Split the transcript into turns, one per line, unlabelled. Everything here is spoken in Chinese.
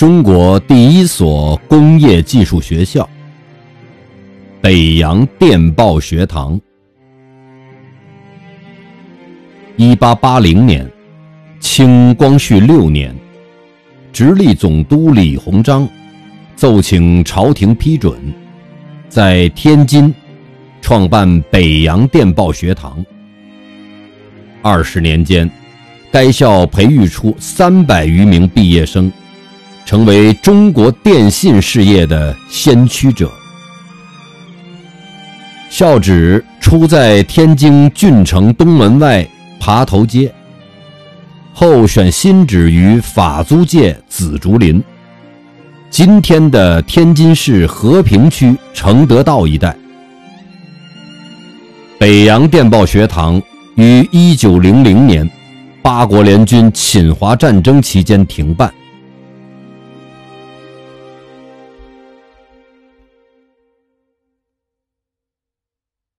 中国第一所工业技术学校——北洋电报学堂。一八八零年，清光绪六年，直隶总督李鸿章奏请朝廷批准，在天津创办北洋电报学堂。二十年间，该校培育出三百余名毕业生。成为中国电信事业的先驱者。校址出在天津郡城东门外爬头街，后选新址于法租界紫竹林，今天的天津市和平区承德道一带。北洋电报学堂于一九零零年八国联军侵华战争期间停办。